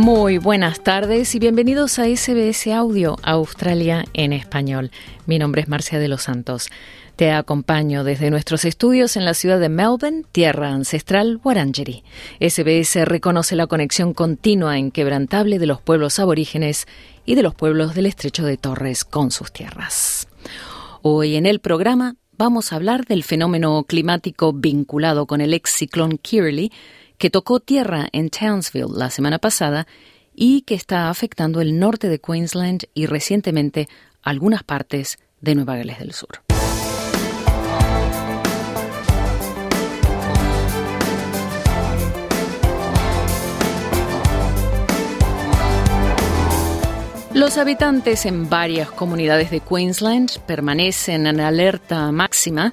Muy buenas tardes y bienvenidos a SBS Audio Australia en español. Mi nombre es Marcia de los Santos. Te acompaño desde nuestros estudios en la ciudad de Melbourne, tierra ancestral Wurundjeri. SBS reconoce la conexión continua e inquebrantable de los pueblos aborígenes y de los pueblos del estrecho de Torres con sus tierras. Hoy en el programa vamos a hablar del fenómeno climático vinculado con el ex ciclón que tocó tierra en Townsville la semana pasada y que está afectando el norte de Queensland y recientemente algunas partes de Nueva Gales del Sur. Los habitantes en varias comunidades de Queensland permanecen en alerta máxima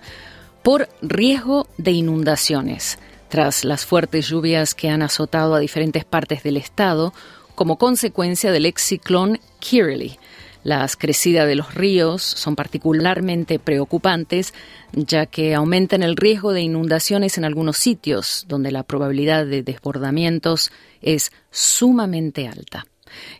por riesgo de inundaciones tras las fuertes lluvias que han azotado a diferentes partes del estado como consecuencia del ex ciclón Kirrily. Las crecidas de los ríos son particularmente preocupantes, ya que aumentan el riesgo de inundaciones en algunos sitios donde la probabilidad de desbordamientos es sumamente alta.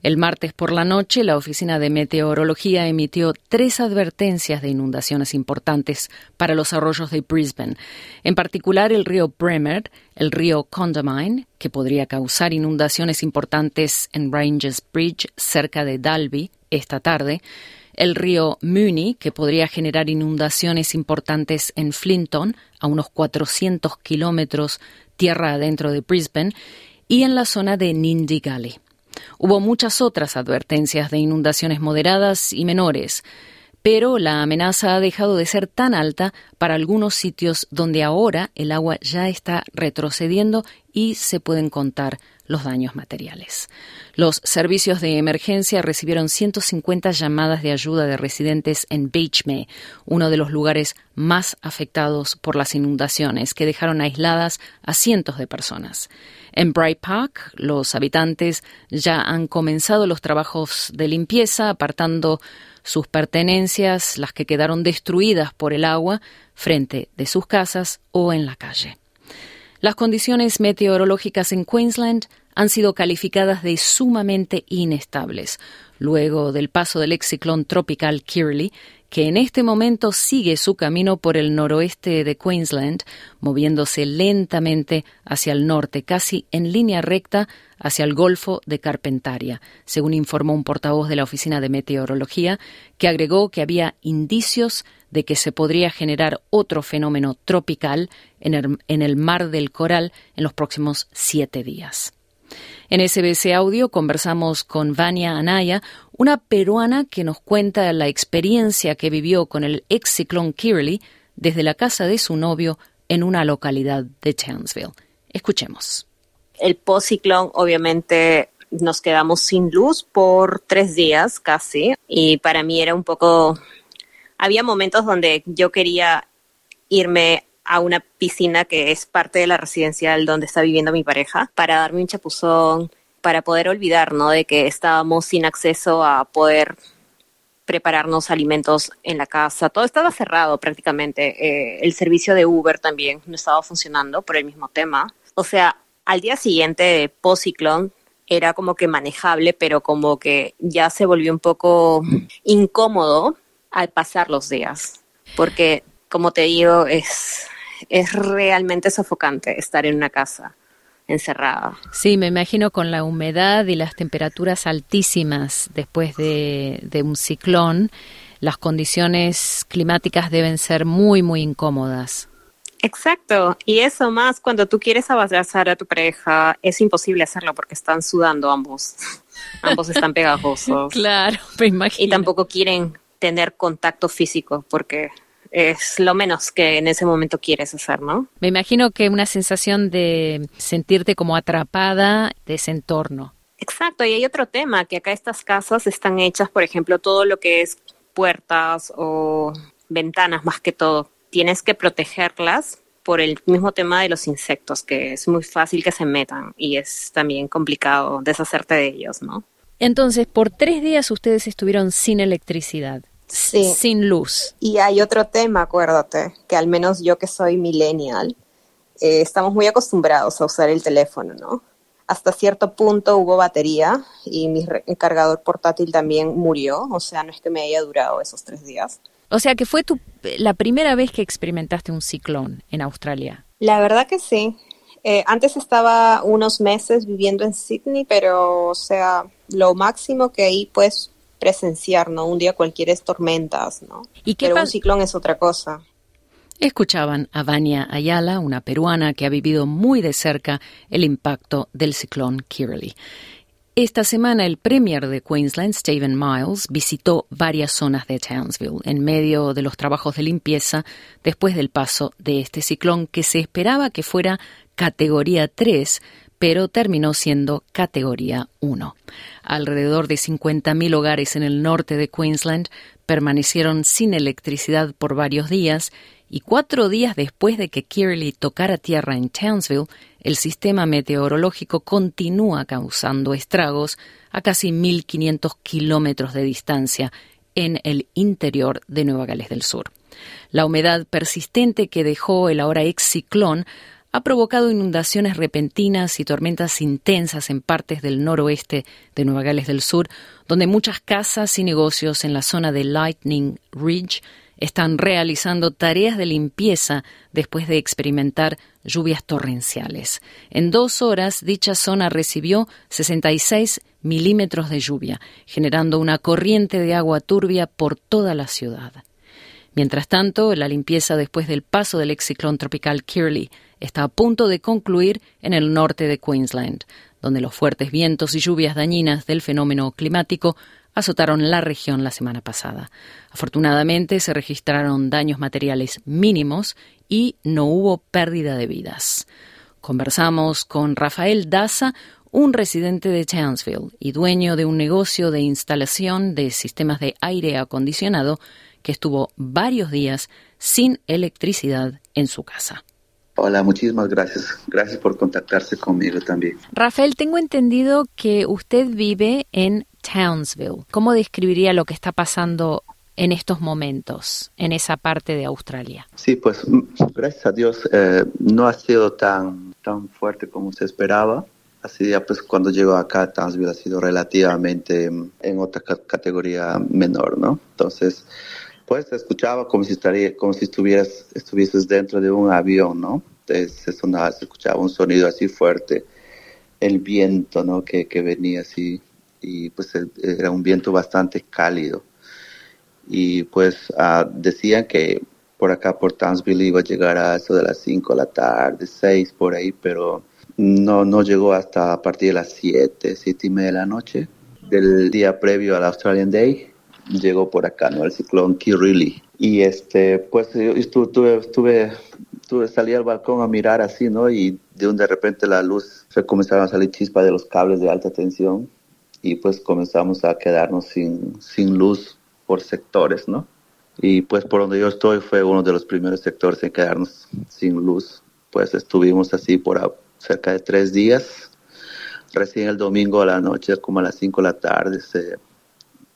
El martes por la noche, la Oficina de Meteorología emitió tres advertencias de inundaciones importantes para los arroyos de Brisbane, en particular el río Bremer, el río Condamine, que podría causar inundaciones importantes en Ranges Bridge cerca de Dalby esta tarde, el río Mooney, que podría generar inundaciones importantes en Flinton, a unos 400 kilómetros tierra adentro de Brisbane, y en la zona de Nindigally. Hubo muchas otras advertencias de inundaciones moderadas y menores, pero la amenaza ha dejado de ser tan alta para algunos sitios donde ahora el agua ya está retrocediendo y se pueden contar los daños materiales. Los servicios de emergencia recibieron 150 llamadas de ayuda de residentes en Beechme, uno de los lugares más afectados por las inundaciones, que dejaron aisladas a cientos de personas. En Bright Park, los habitantes ya han comenzado los trabajos de limpieza, apartando sus pertenencias, las que quedaron destruidas por el agua, frente de sus casas o en la calle. Las condiciones meteorológicas en Queensland han sido calificadas de sumamente inestables, luego del paso del ex ciclón tropical Kirrily, que en este momento sigue su camino por el noroeste de Queensland, moviéndose lentamente hacia el norte, casi en línea recta hacia el Golfo de Carpentaria, según informó un portavoz de la Oficina de Meteorología, que agregó que había indicios de que se podría generar otro fenómeno tropical en el, en el Mar del Coral en los próximos siete días. En SBC Audio conversamos con Vania Anaya, una peruana que nos cuenta la experiencia que vivió con el ex ciclón Kirley desde la casa de su novio en una localidad de Townsville. Escuchemos. El post-ciclón, obviamente, nos quedamos sin luz por tres días casi y para mí era un poco... Había momentos donde yo quería irme a una piscina que es parte de la residencial donde está viviendo mi pareja para darme un chapuzón, para poder olvidar, ¿no? De que estábamos sin acceso a poder prepararnos alimentos en la casa. Todo estaba cerrado prácticamente. Eh, el servicio de Uber también no estaba funcionando por el mismo tema. O sea, al día siguiente de post-ciclón era como que manejable, pero como que ya se volvió un poco incómodo al pasar los días. Porque, como te digo, es es realmente sofocante estar en una casa encerrada. Sí, me imagino con la humedad y las temperaturas altísimas después de, un ciclón, las condiciones climáticas deben ser muy, muy incómodas. Exacto, y eso más cuando tú quieres abrazar a tu pareja, es imposible hacerlo porque están sudando ambos. ambos están pegajosos. Claro, me imagino. Y tampoco quieren tener contacto físico porque es lo menos que en ese momento quieres hacer, ¿no? Me imagino que una sensación de sentirte como atrapada de ese entorno. Exacto, y hay otro tema, que acá estas casas están hechas, por ejemplo, todo lo que es puertas o ventanas más que todo. Tienes que protegerlas por el mismo tema de los insectos, que es muy fácil que se metan y es también complicado deshacerte de ellos, ¿no? Entonces, por tres días ustedes estuvieron sin electricidad. Sí. Sin luz. Y hay otro tema, acuérdate, que al menos yo que soy millennial, eh, estamos muy acostumbrados a usar el teléfono, ¿no? Hasta cierto punto hubo batería y mi cargador portátil también murió, o sea, no es que me haya durado esos tres días. O sea, que fue tu, la primera vez que experimentaste un ciclón en Australia. La verdad que sí. Eh, antes estaba unos meses viviendo en Sydney, pero, o sea, lo máximo que ahí puedes presenciar, ¿no? Un día cualquiera es tormentas, ¿no? ¿Y qué pero un ciclón es otra cosa. Escuchaban a Vania Ayala, una peruana que ha vivido muy de cerca el impacto del ciclón Kirrily. Esta semana el Premier de Queensland, Stephen Miles, visitó varias zonas de Townsville en medio de los trabajos de limpieza después del paso de este ciclón que se esperaba que fuera categoría 3, pero terminó siendo categoría 1. Alrededor de 50.000 hogares en el norte de Queensland permanecieron sin electricidad por varios días y cuatro días después de que Kirley tocara tierra en Townsville, el sistema meteorológico continúa causando estragos a casi 1.500 kilómetros de distancia en el interior de Nueva Gales del Sur. La humedad persistente que dejó el ahora ex ciclón ha provocado inundaciones repentinas y tormentas intensas en partes del noroeste de Nueva Gales del Sur, donde muchas casas y negocios en la zona de Lightning Ridge están realizando tareas de limpieza después de experimentar lluvias torrenciales. En dos horas, dicha zona recibió 66 milímetros de lluvia, generando una corriente de agua turbia por toda la ciudad. Mientras tanto, la limpieza después del paso del ex tropical Kirley está a punto de concluir en el norte de Queensland, donde los fuertes vientos y lluvias dañinas del fenómeno climático azotaron la región la semana pasada. Afortunadamente se registraron daños materiales mínimos y no hubo pérdida de vidas. Conversamos con Rafael Daza, un residente de Townsville y dueño de un negocio de instalación de sistemas de aire acondicionado que estuvo varios días sin electricidad en su casa. Hola, muchísimas gracias. Gracias por contactarse conmigo también. Rafael, tengo entendido que usted vive en Townsville. ¿Cómo describiría lo que está pasando en estos momentos en esa parte de Australia? Sí, pues mm, gracias a Dios eh, no ha sido tan, tan fuerte como se esperaba. Así ya pues cuando llegó acá Townsville ha sido relativamente mm, en otra categoría menor, ¿no? Entonces, pues se escuchaba como si estaría, como si estuvieras, estuvieses dentro de un avión, ¿no? Entonces se sonaba, se escuchaba un sonido así fuerte, el viento, ¿no? Que, que venía así y pues era un viento bastante cálido. Y pues ah, decían que por acá, por Townsville, iba a llegar a eso de las 5 de la tarde, 6 por ahí, pero no, no llegó hasta a partir de las 7, 7 y media de la noche del día previo al Australian Day. Llegó por acá, ¿no? El ciclón Kirili. Y este, pues yo estuve, estuve, estuve, salí al balcón a mirar así, ¿no? Y de un de repente la luz, se comenzaron a salir chispas de los cables de alta tensión y pues comenzamos a quedarnos sin, sin luz por sectores, ¿no? Y pues por donde yo estoy fue uno de los primeros sectores en quedarnos sin luz. Pues estuvimos así por cerca de tres días. Recién el domingo a la noche, como a las cinco de la tarde, se,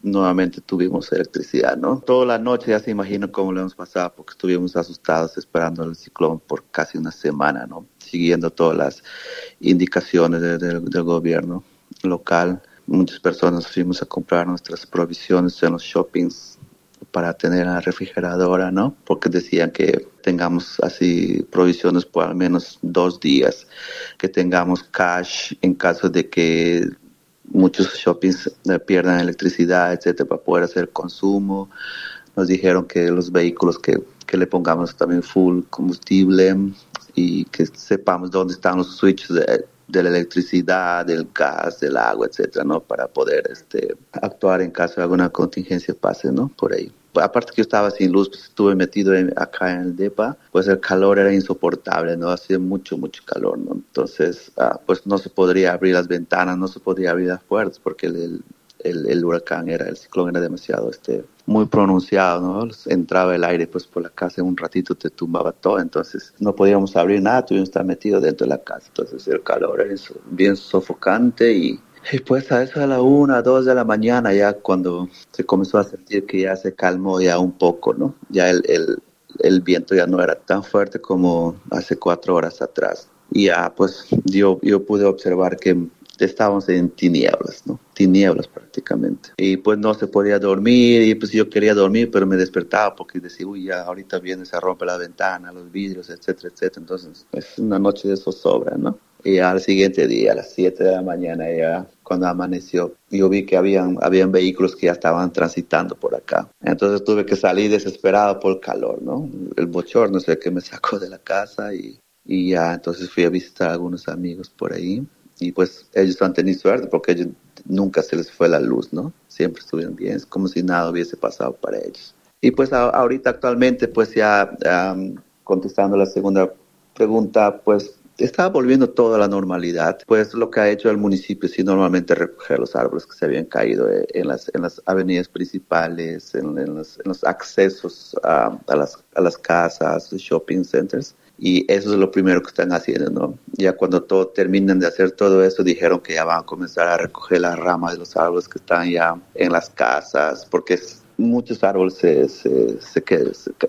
nuevamente tuvimos electricidad, ¿no? Toda la noche ya se imagina cómo lo hemos pasado porque estuvimos asustados esperando el ciclón por casi una semana, ¿no? Siguiendo todas las indicaciones del gobierno local muchas personas fuimos a comprar nuestras provisiones en los shoppings para tener la refrigeradora, ¿no? Porque decían que tengamos así provisiones por al menos dos días, que tengamos cash en caso de que muchos shoppings eh, pierdan electricidad, etcétera, para poder hacer consumo. Nos dijeron que los vehículos que, que le pongamos también full combustible y que sepamos dónde están los switches de, de la electricidad, del gas, del agua, etcétera, ¿no? Para poder este, actuar en caso de alguna contingencia pase, ¿no? Por ahí. Aparte que yo estaba sin luz, pues estuve metido acá en el DEPA, pues el calor era insoportable, ¿no? Hacía mucho, mucho calor, ¿no? Entonces, ah, pues no se podría abrir las ventanas, no se podría abrir las puertas porque el, el, el, huracán era, el ciclón era demasiado, este, muy pronunciado, ¿no? Entraba el aire pues por la casa en un ratito te tumbaba todo, entonces no podíamos abrir nada, tuvimos que estar metidos dentro de la casa, entonces el calor era bien sofocante y, y pues a eso de la una, dos de la mañana ya cuando se comenzó a sentir que ya se calmó ya un poco, ¿no? Ya el, el, el viento ya no era tan fuerte como hace cuatro horas atrás. Y ya pues yo, yo pude observar que estábamos en tinieblas, ¿no? Tinieblas prácticamente. Y pues no se podía dormir y pues yo quería dormir, pero me despertaba porque decía, uy, ya ahorita viene, se rompe la ventana, los vidrios, etcétera, etcétera. Entonces es una noche de zozobra, ¿no? Y al siguiente día, a las 7 de la mañana, ya cuando amaneció, yo vi que habían, habían vehículos que ya estaban transitando por acá. Entonces tuve que salir desesperado por el calor, ¿no? El bochorno sé que me sacó de la casa y, y ya entonces fui a visitar a algunos amigos por ahí y pues ellos han tenido suerte porque ellos nunca se les fue la luz, ¿no? Siempre estuvieron bien, es como si nada hubiese pasado para ellos. Y pues ahorita actualmente, pues ya um, contestando la segunda pregunta, pues estaba volviendo todo a la normalidad. Pues lo que ha hecho el municipio sí normalmente recoger los árboles que se habían caído eh, en las, en las avenidas principales, en, los, en los, accesos a, a, las, a las casas, shopping centers y eso es lo primero que están haciendo, ¿no? Ya cuando todo, terminan de hacer todo eso, dijeron que ya van a comenzar a recoger las ramas de los árboles que están ya en las casas, porque muchos árboles se, se, se,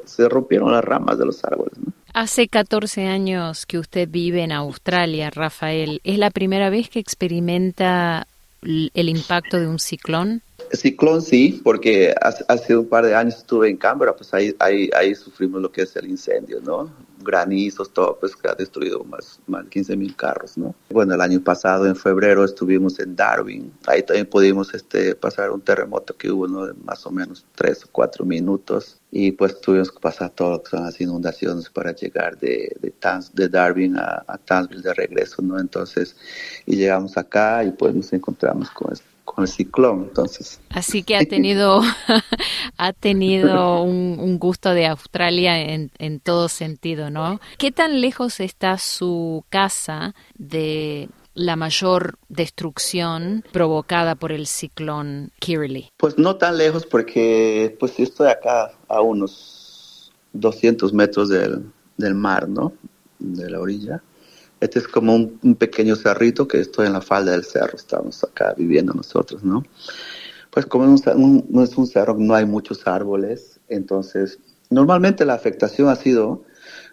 se, rompieron las ramas de los árboles, ¿no? Hace 14 años que usted vive en Australia, Rafael. ¿Es la primera vez que experimenta el impacto de un ciclón? Ciclón sí, porque hace, un par de años estuve en Canberra, pues ahí, ahí, ahí sufrimos lo que es el incendio, ¿no? Granizos, todo, pues que ha destruido más, más de 15 mil carros, ¿no? Bueno, el año pasado, en febrero, estuvimos en Darwin, ahí también pudimos este, pasar un terremoto que hubo, ¿no? De más o menos tres o cuatro minutos, y pues tuvimos que pasar todo lo que son las inundaciones para llegar de, de, de Darwin a, a Townsville de regreso, ¿no? Entonces, y llegamos acá y pues nos encontramos con esto con el ciclón, entonces. Así que ha tenido, ha tenido un, gusto de Australia en, en, todo sentido, ¿no? ¿Qué tan lejos está su casa de la mayor destrucción provocada por el ciclón Kirrily? Pues no tan lejos porque pues yo estoy acá a unos 200 metros del, del mar, ¿no? De la orilla. Este es como un, pequeño cerrito que estoy en la falda del cerro, estamos acá viviendo nosotros, ¿no? Pues como no es un cerro, no hay muchos árboles, entonces normalmente la afectación ha sido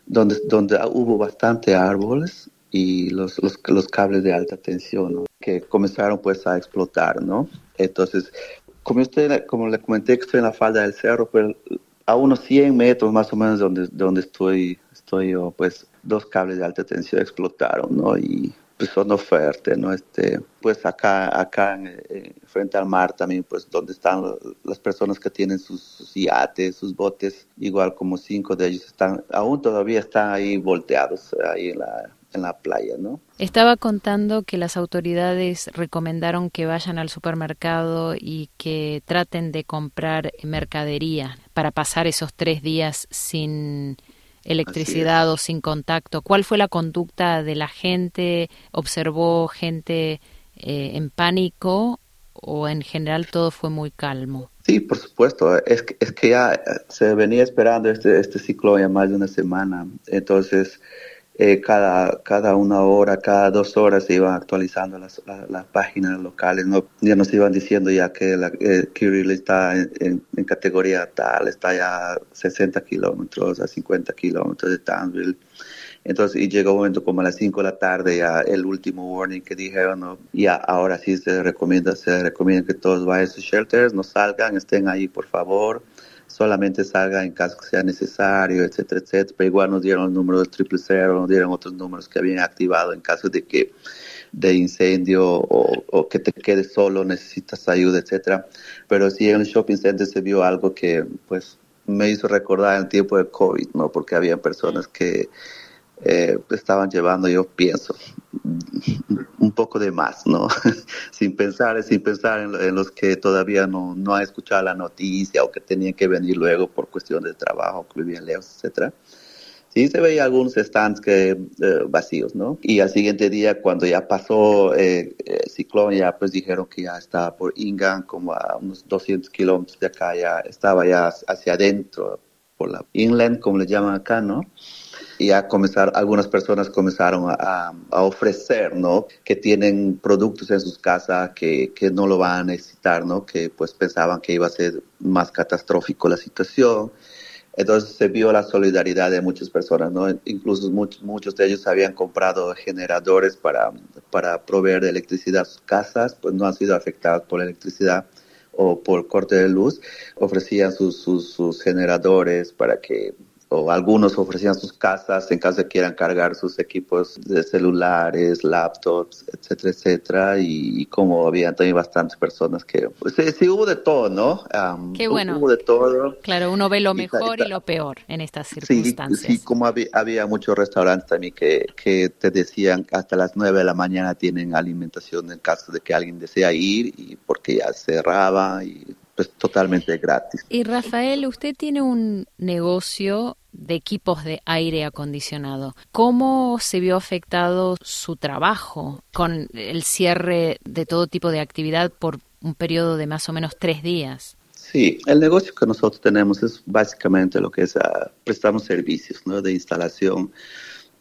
donde, donde hubo bastante árboles y los, los, los cables de alta tensión que comenzaron pues a explotar, ¿no? Entonces, como, usted, como le comenté que estoy en la falda del cerro, pues a unos 100 metros más o menos donde, donde estoy, estoy yo, pues dos cables de alta tensión explotaron, ¿no? Y pues son fuerte, ¿no? Este, pues acá, acá en, frente al mar también, pues donde están las personas que tienen sus, sus, yates, sus botes, igual como cinco de ellos están, aún todavía están ahí volteados, ahí en la, en la playa, ¿no? Estaba contando que las autoridades recomendaron que vayan al supermercado y que traten de comprar mercadería para pasar esos tres días sin electricidad o sin contacto. ¿Cuál fue la conducta de la gente? ¿Observó gente eh, en pánico o en general todo fue muy calmo? Sí, por supuesto. Es que, es que ya se venía esperando este, este ciclón ya más de una semana. Entonces, eh, cada, cada una hora, cada dos horas se iban actualizando las, las, páginas locales, ¿no? ya nos iban diciendo ya que la, eh, Kirill está en, categoría tal, está ya a 60 kilómetros, a 50 kilómetros de Townsville. Entonces, y llegó un momento como a las 5 de la tarde, ya el último warning que dijeron, ¿no? ya ahora sí se recomienda, se recomienda que todos vayan a sus shelters, no salgan, estén ahí por favor solamente salga en caso que sea necesario, etcétera, etcétera. Pero igual nos dieron el número del triple cero, nos dieron otros números que habían activado en caso de que de incendio o, o, que te quedes solo, necesitas ayuda, etcétera. Pero sí en el shopping center se vio algo que pues me hizo recordar el tiempo de COVID, ¿no? Porque había personas que eh, estaban llevando, yo pienso, un poco de más, ¿no? sin pensar, sin pensar en, los que todavía no, no han escuchado la noticia o que tenían que venir luego por cuestión de trabajo, que vivían lejos, etcétera. sí se veía algunos stands que eh, vacíos, ¿no? Y al siguiente día, cuando ya pasó eh, el ciclón, ya pues dijeron que ya estaba por Ingan, como a unos 200 kilómetros de acá, ya estaba ya hacia adentro, por la inland, como le llaman acá, ¿no? Y ya comenzar, algunas personas comenzaron a, a, ofrecer, ¿no? Que tienen productos en sus casas que, que, no lo van a necesitar, ¿no? Que pues pensaban que iba a ser más catastrófico la situación. Entonces se vio la solidaridad de muchas personas, ¿no? Incluso muchos, muchos de ellos habían comprado generadores para, para proveer electricidad a sus casas, pues no han sido afectados por la electricidad o por corte de luz, ofrecían sus, sus, sus generadores para que o algunos ofrecían sus casas en caso de quieran cargar sus equipos de celulares, laptops, etcétera, etcétera. Y, como había también bastantes personas que, pues sí, hubo de todo, ¿no? Qué bueno. Hubo de todo. Claro, uno ve lo mejor y, lo peor en estas circunstancias. Sí, como había, había, muchos restaurantes también que, que te decían hasta las 9 de la mañana tienen alimentación en caso de que alguien desea ir y porque ya cerraba y pues totalmente gratis. Y Rafael, usted tiene un negocio de equipos de aire acondicionado. ¿Cómo se vio afectado su trabajo con el cierre de todo tipo de actividad por un periodo de más o menos tres días? Sí, el negocio que nosotros tenemos es básicamente lo que es, uh, prestamos servicios ¿no? de instalación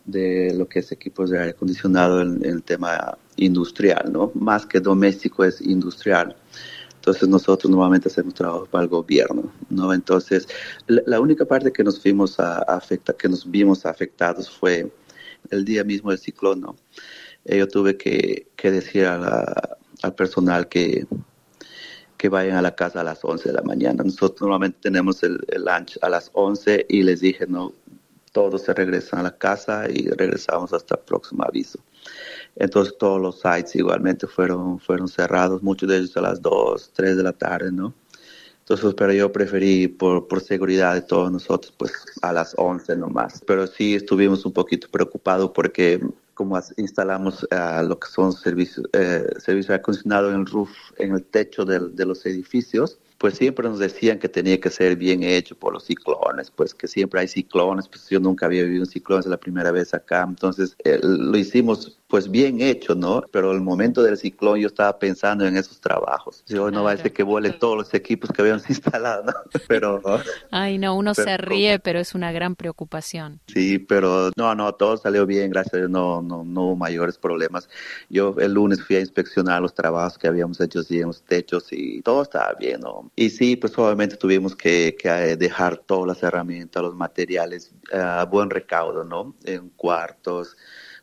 de lo que es equipos de aire acondicionado en, en el tema industrial, ¿no? Más que doméstico es industrial. Entonces nosotros normalmente hacemos trabajo para el gobierno, ¿no? Entonces la, única parte que nos vimos a, afecta, que nos vimos afectados fue el día mismo del ciclón, ¿no? Eh, yo tuve que, decir al personal que, que vayan a la casa a las 11 de la mañana. Nosotros normalmente tenemos el, el lunch a las 11 y les dije, no, todos se regresan a la casa y regresamos hasta el próximo aviso. Entonces todos los sites igualmente fueron, fueron cerrados, muchos de ellos a las 2, 3 de la tarde, ¿no? Entonces, pero yo preferí, por, por seguridad de todos nosotros, pues a las 11 nomás. Pero sí estuvimos un poquito preocupados porque como instalamos uh, lo que son servicios, eh, servicios acondicionados en el roof, en el techo de, de los edificios, pues siempre nos decían que tenía que ser bien hecho por los ciclones, pues que siempre hay ciclones, pues yo nunca había vivido un ciclón, es la primera vez acá, entonces eh, lo hicimos pues bien hecho, ¿no? Pero el momento del ciclón yo estaba pensando en esos trabajos. Yo no va a ser que vuelen todos los equipos que habíamos instalado, ¿no? Pero... Ay, no, uno se ríe, pero es una gran preocupación. Sí, pero no, no, todo salió bien, gracias a Dios, no, no, no hubo mayores problemas. Yo el lunes fui a inspeccionar los trabajos que habíamos hecho en los techos y todo estaba bien, ¿no? Y sí, pues obviamente tuvimos que, que eh, dejar todas las herramientas, los materiales eh, a buen recaudo, ¿no? En cuartos,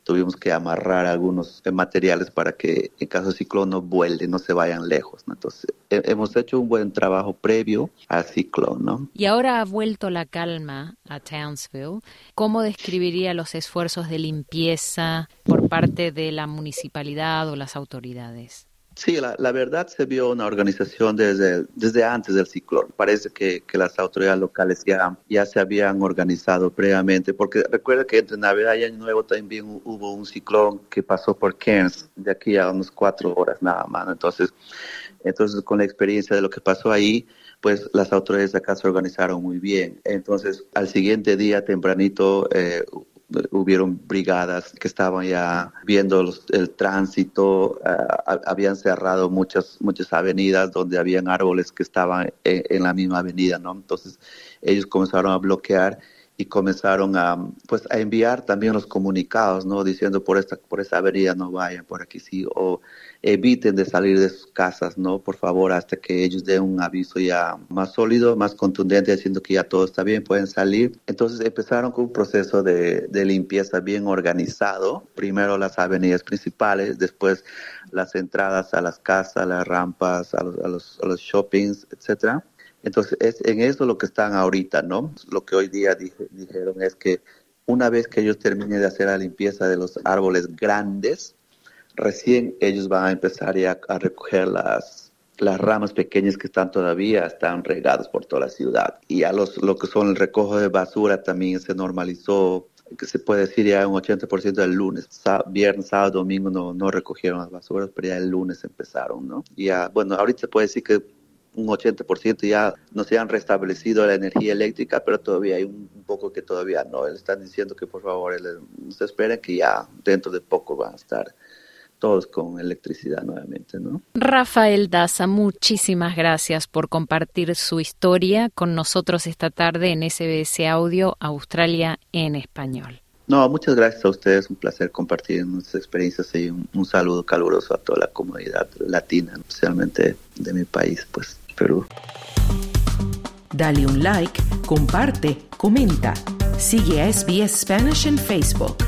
tuvimos que amarrar algunos materiales para que en caso de ciclón no vuelen, no se vayan lejos. Entonces, hemos hecho un buen trabajo previo al ciclón. ¿no? Y ahora ha vuelto la calma a Townsville. ¿Cómo describiría los esfuerzos de limpieza por parte de la municipalidad o las autoridades? Sí, la, verdad se vio una organización desde, desde antes del ciclón. Parece que, que, las autoridades locales ya, ya se habían organizado previamente, porque recuerda que entre Navidad y Año Nuevo también hubo un ciclón que pasó por Cairns, de aquí a unas cuatro horas nada más. Entonces, entonces con la experiencia de lo que pasó ahí, pues las autoridades de acá se organizaron muy bien. Entonces, al siguiente día, tempranito, eh, hubieron brigadas que estaban ya viendo el tránsito, uh, habían cerrado muchas, muchas avenidas donde habían árboles que estaban en, en, la misma avenida, ¿no? Entonces ellos comenzaron a bloquear y comenzaron a pues a enviar también los comunicados no diciendo por esta por esa avenida no vayan por aquí sí o eviten de salir de sus casas no por favor hasta que ellos den un aviso ya más sólido más contundente diciendo que ya todo está bien pueden salir. Entonces empezaron con un proceso de, de limpieza bien organizado. Primero las avenidas principales después las entradas a las casas las rampas a los, a los, a los shoppings etcétera. Entonces, es en eso lo que están ahorita, ¿no? Lo que hoy día dije, dijeron es que una vez que ellos terminen de hacer la limpieza de los árboles grandes, recién ellos van a empezar ya a recoger las, las ramas pequeñas que están todavía, están regadas por toda la ciudad. Y ya los, lo que son el recojo de basura también se normalizó, que se puede decir ya un 80% del lunes. viernes, sábado, domingo no, no recogieron las basuras, pero ya el lunes empezaron, ¿no? Ya, bueno, ahorita se puede decir que un 80% ya no se han restablecido la energía eléctrica, pero todavía hay un, poco que todavía no. Están diciendo que por favor se esperen que ya dentro de poco van a estar todos con electricidad nuevamente, ¿no? Rafael Daza, muchísimas gracias por compartir su historia con nosotros esta tarde en SBS Audio Australia en español. No, muchas gracias a ustedes, un placer compartir nuestras experiencias y un, saludo caluroso a toda la comunidad latina, especialmente de mi país, pues Perú. Dale un like, comparte, comenta. Sigue a SBS Spanish en Facebook.